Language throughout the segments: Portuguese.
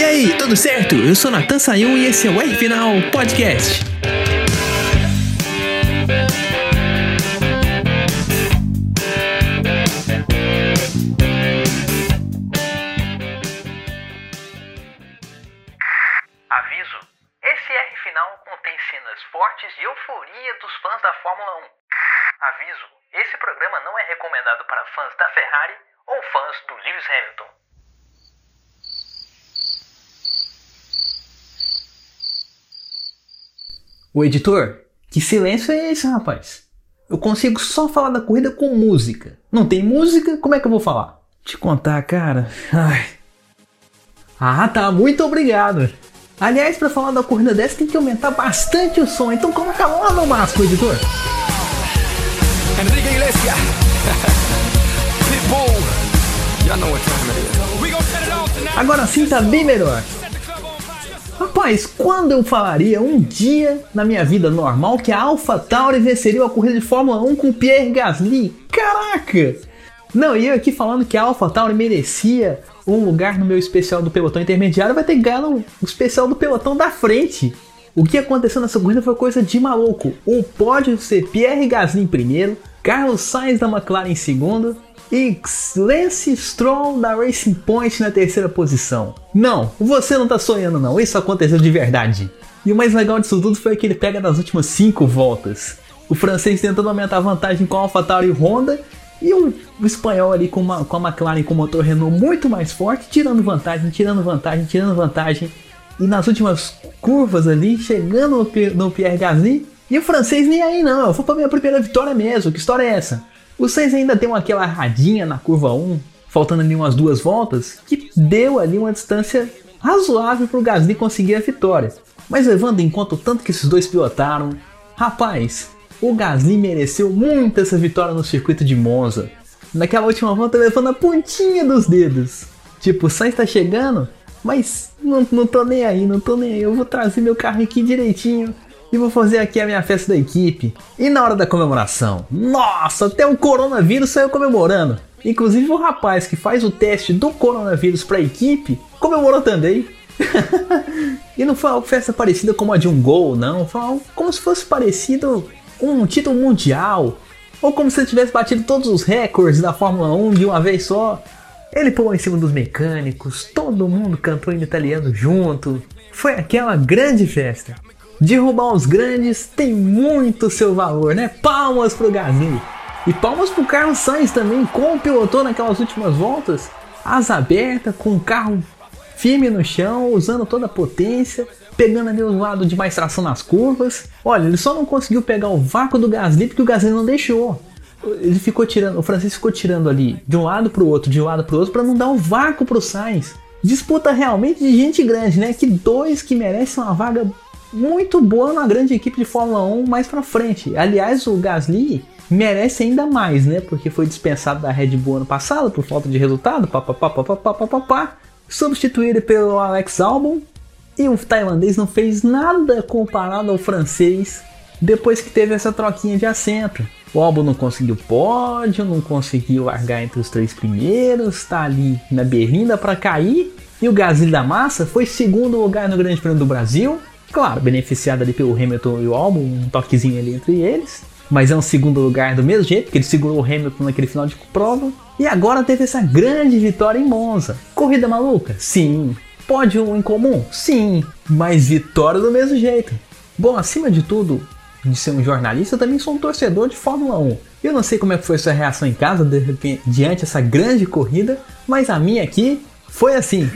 E aí, tudo certo? Eu sou Natan Sayun e esse é o R Final Podcast. Aviso: esse R final contém cenas fortes de euforia dos fãs da Fórmula 1. Aviso: esse programa não é recomendado para fãs da Ferrari ou fãs do Lewis Hamilton. O editor, que silêncio é esse, rapaz? Eu consigo só falar da corrida com música. Não tem música? Como é que eu vou falar? Te contar, cara. Ai. Ah, tá. Muito obrigado. Aliás, para falar da corrida dessa tem que aumentar bastante o som. Então coloca lá no máximo, editor. Enrique Iglesias. Pitbull. Agora sim tá bem melhor. Rapaz, quando eu falaria um dia na minha vida normal que a AlphaTauri venceria a corrida de Fórmula 1 com Pierre Gasly? Caraca! Não, e eu aqui falando que a AlphaTauri merecia um lugar no meu especial do pelotão intermediário, vai ter que ganhar no especial do pelotão da frente. O que aconteceu nessa corrida foi coisa de maluco. O pódio ser Pierre Gasly em primeiro, Carlos Sainz da McLaren em segundo e Lance Stroll da Racing Point na terceira posição. Não, você não tá sonhando não, isso aconteceu de verdade. E o mais legal disso tudo foi que ele pega nas últimas cinco voltas. O francês tentando aumentar a vantagem com a AlphaTauri e Honda e o, espanhol ali com, uma, com a McLaren com o motor Renault muito mais forte, tirando vantagem, tirando vantagem, tirando vantagem. E nas últimas curvas ali, chegando no, no Pierre Gasly, e o francês nem aí não, eu vou pra minha primeira vitória mesmo, que história é essa? O Sainz ainda deu aquela radinha na curva 1, faltando ali umas duas voltas, que deu ali uma distância razoável pro Gasly conseguir a vitória. Mas levando em conta o tanto que esses dois pilotaram, rapaz, o Gasly mereceu muito essa vitória no circuito de Monza. Naquela última volta levando a pontinha dos dedos. Tipo, o Sainz tá chegando, mas não, não tô nem aí, não tô nem aí. Eu vou trazer meu carro aqui direitinho e vou fazer aqui a minha festa da equipe. E na hora da comemoração, nossa, até o coronavírus saiu comemorando. Inclusive o rapaz que faz o teste do coronavírus pra equipe comemorou também. e não foi uma festa parecida como a de um gol, não. Foi como se fosse parecido com um título mundial. Ou como se ele tivesse batido todos os recordes da Fórmula 1 de uma vez só. Ele pulou em cima dos mecânicos, todo mundo cantou em italiano junto. Foi aquela grande festa. Derrubar os grandes tem muito seu valor, né? Palmas pro Gasly. E palmas pro Carlos Sainz também, como pilotou naquelas últimas voltas. Asa aberta, com o carro firme no chão, usando toda a potência, pegando ali o lado de mais tração nas curvas. Olha, ele só não conseguiu pegar o vácuo do Gasly porque o Gasly não deixou. Ele ficou tirando, o francês ficou tirando ali de um lado pro outro, de um lado pro outro, para não dar o vácuo pro Sainz. Disputa realmente de gente grande, né? Que dois que merecem uma vaga muito boa na grande equipe de Fórmula 1 mais pra frente. Aliás, o Gasly merece ainda mais, né? Porque foi dispensado da Red Bull ano passado por falta de resultado, papapá, papapá, papapá. Substituído pelo Alex Albon. E o tailandês não fez nada comparado ao francês depois que teve essa troquinha de assento. O Albon não conseguiu pódio, não conseguiu largar entre os três primeiros, tá ali na berlinda para cair. E o Gasly da Massa foi segundo lugar no Grande Prêmio do Brasil. Claro, beneficiado ali pelo Hamilton e o Albon, um toquezinho ali entre eles. Mas é um segundo lugar do mesmo jeito, porque ele segurou o Hamilton naquele final de prova. E agora teve essa grande vitória em Monza. Corrida maluca? Sim. Pódio em comum? Sim. Mas vitória do mesmo jeito. Bom, acima de tudo, de ser um jornalista, eu também sou um torcedor de Fórmula 1. Eu não sei como é que foi sua reação em casa de repente, diante dessa grande corrida, mas a minha aqui foi assim.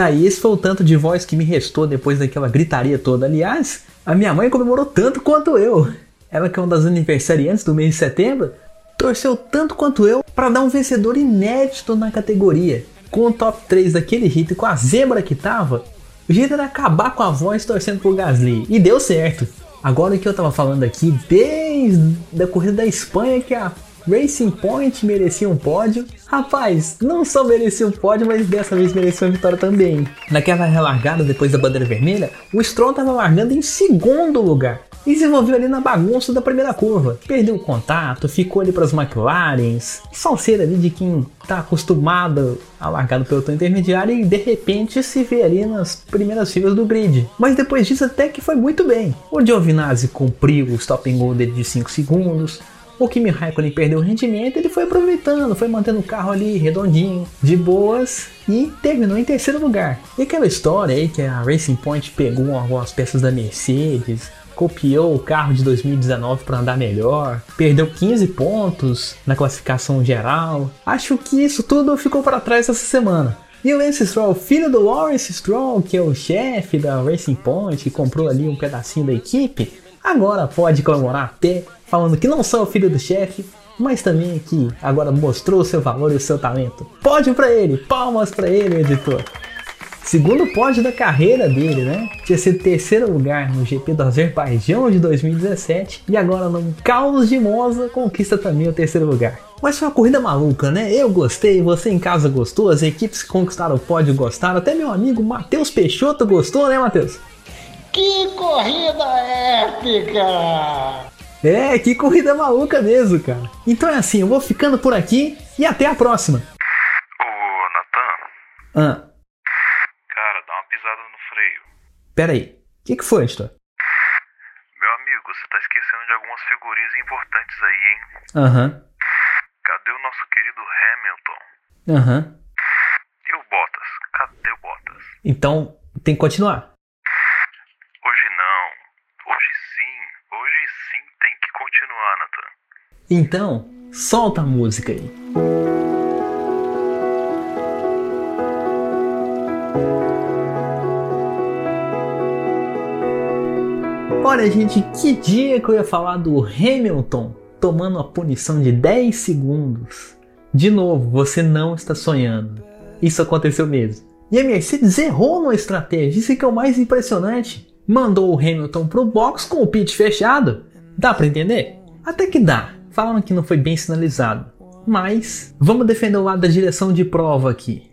Tá aí, esse foi o tanto de voz que me restou depois daquela gritaria toda. Aliás, a minha mãe comemorou tanto quanto eu. Ela que é uma das aniversariantes do mês de setembro, torceu tanto quanto eu para dar um vencedor inédito na categoria. Com o top 3 daquele e com a zebra que tava, o jeito era acabar com a voz torcendo pro Gasly. E deu certo. Agora o que eu tava falando aqui, desde a corrida da Espanha, que a Racing Point merecia um pódio. Rapaz, não só merecia um pódio, mas dessa vez merecia uma vitória também. Naquela relargada depois da bandeira vermelha, o Stroll estava largando em segundo lugar. e se envolveu ali na bagunça da primeira curva. Perdeu o contato, ficou ali para as McLarens, salseira ali de quem está acostumado a largar do pelotão intermediário e de repente se vê ali nas primeiras filas do grid. Mas depois disso até que foi muito bem. O Giovinazzi cumpriu o stop and go dele de 5 segundos, o Kimi Raikkonen perdeu o rendimento, ele foi aproveitando, foi mantendo o carro ali redondinho, de boas e terminou em terceiro lugar. E aquela história aí que a Racing Point pegou algumas peças da Mercedes, copiou o carro de 2019 para andar melhor, perdeu 15 pontos na classificação geral. Acho que isso tudo ficou para trás essa semana. E o Lance Stroll, filho do Lawrence Stroll, que é o chefe da Racing Point, que comprou ali um pedacinho da equipe, agora pode comemorar até falando que não só é o filho do chefe, mas também que agora mostrou o seu valor e o seu talento. Pódio para ele, palmas para ele, editor. Segundo pódio da carreira dele, né? Tinha sido terceiro lugar no GP do Azerbaijão de 2017 e agora no Caos de Monza conquista também o terceiro lugar. Mas foi uma corrida maluca, né? Eu gostei, você em casa gostou, as equipes que conquistaram o pódio gostaram, até meu amigo Matheus Peixoto gostou, né, Matheus? Que corrida épica! É, que corrida maluca mesmo, cara. Então é assim, eu vou ficando por aqui e até a próxima. Ô, Natan, Ah, cara, dá uma pisada no freio. pera aí. O que, que foi, Editor? Meu amigo, você tá esquecendo de algumas figurinhas importantes aí, hein? Aham, Cadê o nosso querido Hamilton? aham. E o Bottas? Cadê o Bottas? Então tem que continuar. Hoje não. Hoje sim. Hoje sim tem que continuar, Natan. Então, solta a música aí. Olha, gente, que dia que eu ia falar do Hamilton tomando a punição de 10 segundos. De novo, você não está sonhando. Isso aconteceu mesmo. E a Mercedes errou na estratégia, isso que é o mais impressionante. Mandou o Hamilton pro box com o pit fechado. Dá pra entender? Até que dá. Falaram que não foi bem sinalizado. Mas vamos defender o lado da direção de prova aqui.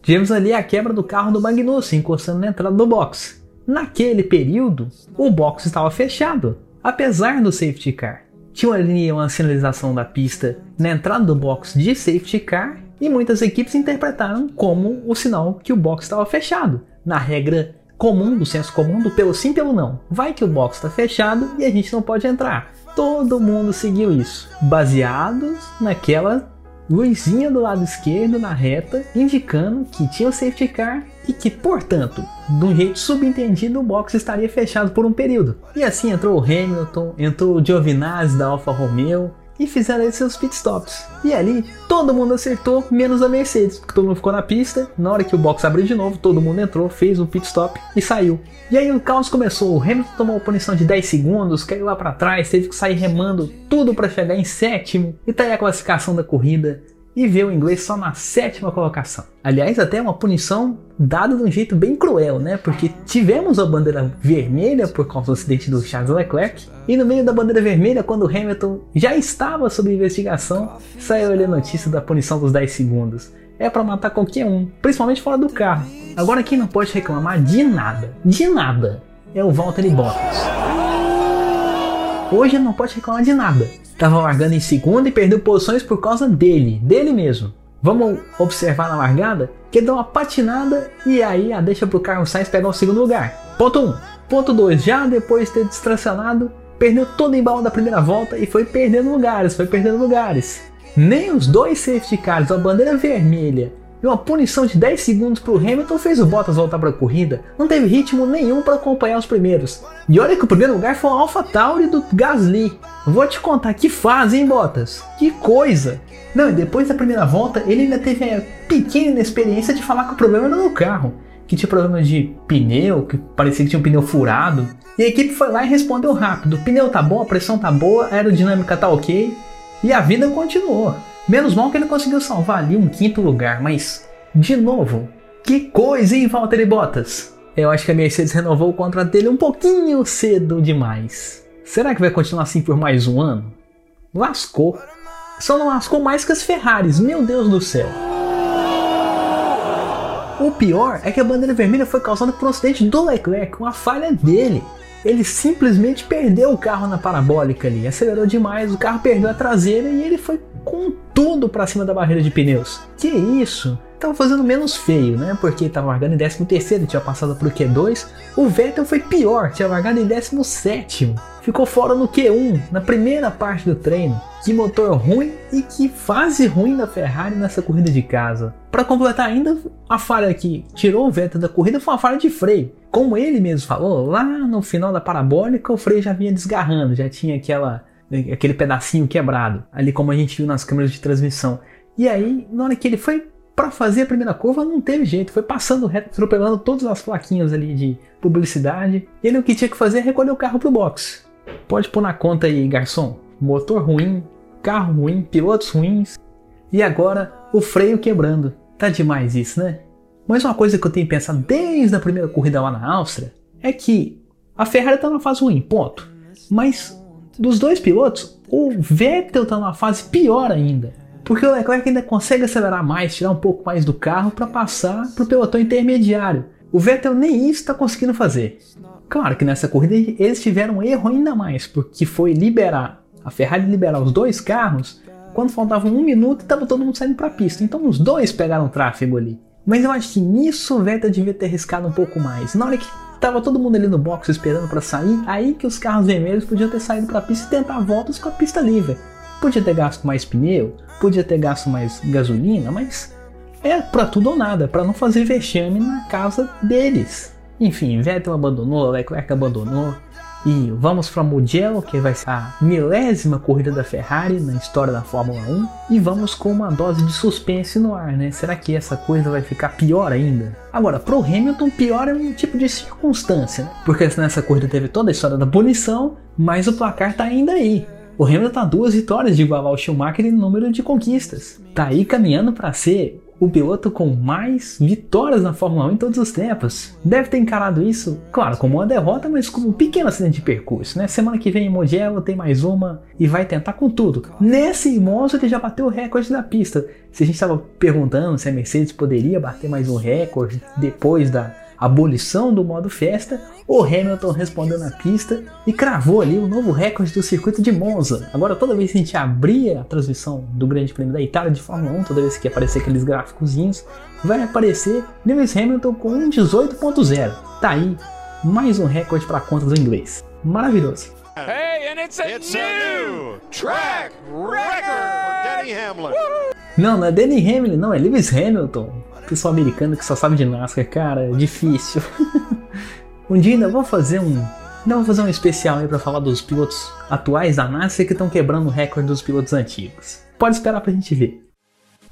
Tivemos ali a quebra do carro do Magnussen encostando na entrada do box. Naquele período, o box estava fechado, apesar do safety car. Tinha ali uma sinalização da pista na entrada do box de safety car e muitas equipes interpretaram como o sinal que o box estava fechado. Na regra comum, do senso comum, do pelo sim, pelo não. Vai que o box está fechado e a gente não pode entrar. Todo mundo seguiu isso, baseados naquela luzinha do lado esquerdo na reta, indicando que tinha o safety car e que, portanto, de um jeito subentendido, o box estaria fechado por um período. E assim entrou o Hamilton, entrou o Giovinazzi da Alfa Romeo e fizeram seus pitstops. E ali todo mundo acertou, menos a Mercedes, porque todo mundo ficou na pista. Na hora que o box abriu de novo, todo mundo entrou, fez um pitstop e saiu. E aí o caos começou. O Hamilton tomou punição de 10 segundos, caiu lá para trás, teve que sair remando tudo para chegar em sétimo. E tá aí a classificação da corrida e vê o inglês só na sétima colocação. Aliás, até uma punição dada de um jeito bem cruel, né? Porque tivemos a bandeira vermelha por causa do acidente do Charles Leclerc, e no meio da bandeira vermelha, quando o Hamilton já estava sob investigação, saiu ali a notícia da punição dos 10 segundos. É para matar qualquer um, principalmente fora do carro. Agora quem não pode reclamar de nada, de nada, é o Valtteri Bottas. Hoje não pode reclamar de nada. Tava largando em segundo e perdeu posições por causa dele, dele mesmo. Vamos observar na largada que dá uma patinada e aí a deixa pro Carlos Sainz pegar o segundo lugar. Ponto 1. Um. Ponto 2. Já depois de ter distracionado, perdeu todo o embalo da primeira volta e foi perdendo lugares, foi perdendo lugares. Nem os dois safety cars, a bandeira vermelha e uma punição de 10 segundos para o Hamilton fez o Bottas voltar para a corrida. Não teve ritmo nenhum para acompanhar os primeiros. E olha que o primeiro lugar foi o Alpha Tauri do Gasly. Vou te contar que fase, hein, Bottas? Que coisa! Não, e depois da primeira volta, ele ainda teve a pequena inexperiência de falar que o problema era no carro. Que tinha problema de pneu, que parecia que tinha um pneu furado. E a equipe foi lá e respondeu rápido: o pneu tá bom, a pressão tá boa, a aerodinâmica tá ok. E a vida continuou. Menos mal que ele conseguiu salvar ali um quinto lugar, mas, de novo, que coisa, hein, Valtteri Bottas? Eu acho que a Mercedes renovou o contrato dele um pouquinho cedo demais. Será que vai continuar assim por mais um ano? Lascou. Só não lascou mais que as Ferraris, meu Deus do céu. O pior é que a bandeira vermelha foi causada por um acidente do Leclerc, uma falha dele. Ele simplesmente perdeu o carro na parabólica ali, acelerou demais, o carro perdeu a traseira e ele foi com tudo para cima da barreira de pneus. Que isso? Tava fazendo menos feio, né? Porque tava largando em 13 terceiro, tinha passado pro Q2. O Vettel foi pior, tinha largado em 17 Ficou fora no Q1, na primeira parte do treino. Que motor ruim e que fase ruim da Ferrari nessa corrida de casa. Para completar ainda, a falha que tirou o Vettel da corrida foi uma falha de freio. Como ele mesmo falou, lá no final da parabólica o freio já vinha desgarrando, já tinha aquela aquele pedacinho quebrado, ali como a gente viu nas câmeras de transmissão. E aí, na hora que ele foi para fazer a primeira curva, não teve jeito, foi passando reto, atropelando todas as plaquinhas ali de publicidade. Ele o que tinha que fazer é recolher o carro pro box. Pode pôr na conta aí, garçom. Motor ruim, carro ruim, pilotos ruins. E agora o freio quebrando. Tá demais isso, né? Mas uma coisa que eu tenho pensado desde a primeira corrida lá na Áustria é que a Ferrari tá numa fase ruim, ponto. Mas dos dois pilotos, o Vettel tá numa fase pior ainda. Porque o Leclerc ainda consegue acelerar mais, tirar um pouco mais do carro para passar para o pelotão intermediário. O Vettel nem isso está conseguindo fazer. Claro que nessa corrida eles tiveram um erro ainda mais, porque foi liberar a Ferrari liberar os dois carros quando faltava um minuto e estava todo mundo saindo para a pista. Então os dois pegaram tráfego ali. Mas eu acho que nisso o Vettel devia ter arriscado um pouco mais. Na hora que tava todo mundo ali no box esperando para sair, aí que os carros vermelhos podiam ter saído para a pista e tentar voltas com a pista livre. Podia ter gasto mais pneu, podia ter gasto mais gasolina, mas é para tudo ou nada, para não fazer vexame na casa deles. Enfim, Vettel abandonou, Leclerc abandonou, e vamos para Mugello, que vai ser a milésima corrida da Ferrari na história da Fórmula 1. E vamos com uma dose de suspense no ar, né? Será que essa coisa vai ficar pior ainda? Agora, pro Hamilton, pior é um tipo de circunstância, né? Porque nessa corrida teve toda a história da punição, mas o placar tá ainda aí. O Hamilton tá duas vitórias de igualar o Schumacher em número de conquistas. Tá aí caminhando para ser o piloto com mais vitórias na Fórmula 1 em todos os tempos. Deve ter encarado isso, claro, como uma derrota, mas como um pequeno acidente de percurso, né? Semana que vem em Mugello tem mais uma e vai tentar com tudo. Nesse Monza ele já bateu o recorde da pista. Se a gente estava perguntando se a Mercedes poderia bater mais um recorde depois da abolição do modo festa, o Hamilton respondeu na pista e cravou ali o novo recorde do circuito de Monza. Agora, toda vez que a gente abria a transmissão do Grande Prêmio da Itália de Fórmula 1, toda vez que aparecer aqueles gráficozinhos, vai aparecer Lewis Hamilton com um 18.0. Tá aí, mais um recorde para a conta do inglês. Maravilhoso. Hey, and it's a, it's new track record for Denny Hamlin. Não, não é Denny Hamlin, não, é Lewis Hamilton pessoal americano que só sabe de NASCAR, cara, é difícil. um dia ainda vou fazer um. Ainda vou fazer um especial aí pra falar dos pilotos atuais da NASCAR que estão quebrando o recorde dos pilotos antigos. Pode esperar pra gente ver.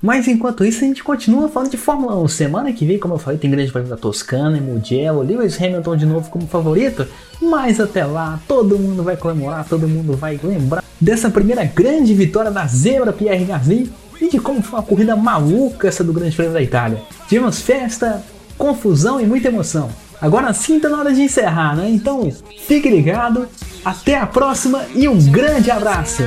Mas enquanto isso, a gente continua falando de Fórmula 1. Semana que vem, como eu falei, tem grande prêmio da Toscana, Mugello, Lewis Hamilton de novo como favorito. Mas até lá, todo mundo vai comemorar, todo mundo vai lembrar dessa primeira grande vitória da zebra Pierre Gasly e de como foi uma corrida maluca essa do Grande Prêmio da Itália. Tivemos festa, confusão e muita emoção. Agora sim tá na hora de encerrar, né? Então fique ligado, até a próxima e um grande abraço!